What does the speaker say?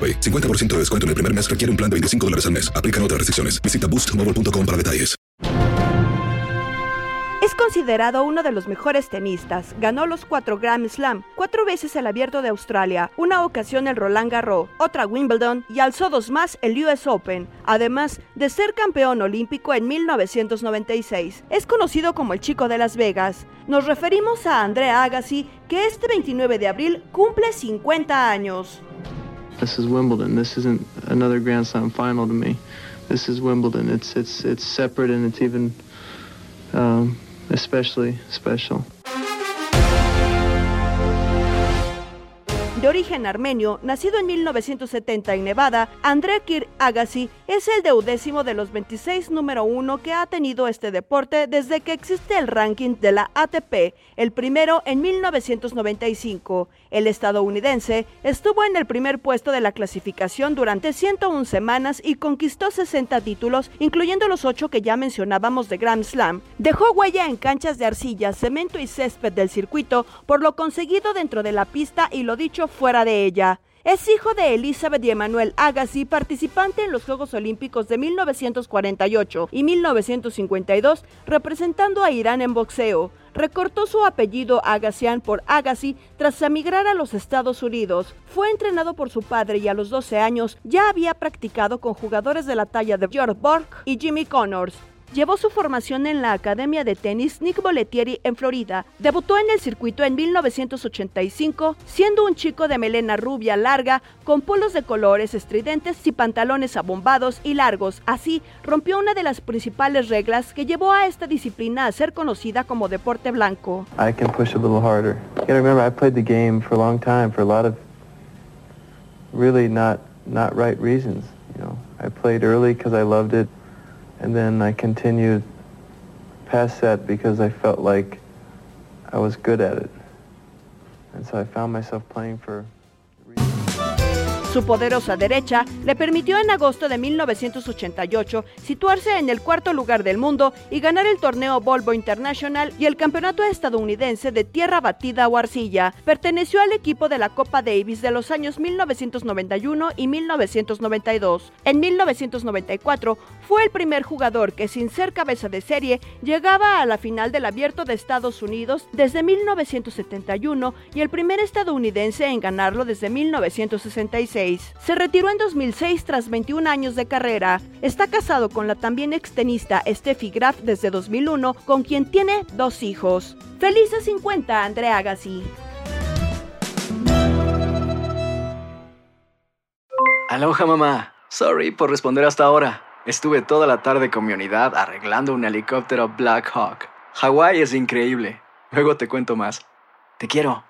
AroPay. 50% de descuento en el primer mes requiere un plan de 25 dólares al mes. Aplican otras restricciones. Visita boostmobile.com para detalles. Es considerado uno de los mejores tenistas. Ganó los cuatro Grand Slam, cuatro veces el Abierto de Australia, una ocasión el Roland Garros, otra Wimbledon y alzó dos más el US Open, además de ser campeón olímpico en 1996. Es conocido como el Chico de Las Vegas. Nos referimos a Andrea Agassi, que este 29 de abril cumple 50 años. This is Wimbledon. This isn't another Grand Slam final to me. This is Wimbledon. It's it's it's separate and it's even um, especially special. De origen armenio, nacido en 1970 en Nevada, André Kir Agassi es el deudécimo de los 26 número uno que ha tenido este deporte desde que existe el ranking de la ATP, el primero en 1995. El estadounidense estuvo en el primer puesto de la clasificación durante 101 semanas y conquistó 60 títulos, incluyendo los 8 que ya mencionábamos de Grand Slam. Dejó huella en canchas de arcilla, cemento y césped del circuito por lo conseguido dentro de la pista y lo dicho fuera de ella. Es hijo de Elizabeth y Emmanuel Agassi, participante en los Juegos Olímpicos de 1948 y 1952, representando a Irán en boxeo. Recortó su apellido Agassian por Agassi tras emigrar a los Estados Unidos. Fue entrenado por su padre y a los 12 años ya había practicado con jugadores de la talla de George Borg y Jimmy Connors. Llevó su formación en la Academia de Tenis Nick Bollettieri en Florida. Debutó en el circuito en 1985, siendo un chico de melena rubia larga, con polos de colores estridentes y pantalones abombados y largos. Así, rompió una de las principales reglas que llevó a esta disciplina a ser conocida como deporte blanco. I can push a little harder. You gotta remember, I played the game for a long time for a lot of really not not right reasons. You know, I played early because I loved it. And then I continued past that because I felt like I was good at it. And so I found myself playing for Su poderosa derecha le permitió en agosto de 1988 situarse en el cuarto lugar del mundo y ganar el torneo Volvo International y el campeonato estadounidense de tierra batida o arcilla. Perteneció al equipo de la Copa Davis de los años 1991 y 1992. En 1994 fue el primer jugador que sin ser cabeza de serie llegaba a la final del Abierto de Estados Unidos desde 1971 y el primer estadounidense en ganarlo desde 1966. Se retiró en 2006 tras 21 años de carrera. Está casado con la también extenista Steffi Graf desde 2001, con quien tiene dos hijos. Felices 50, Andrea Agassi. Aloha mamá. Sorry por responder hasta ahora. Estuve toda la tarde con mi unidad arreglando un helicóptero Black Hawk. Hawái es increíble. Luego te cuento más. Te quiero.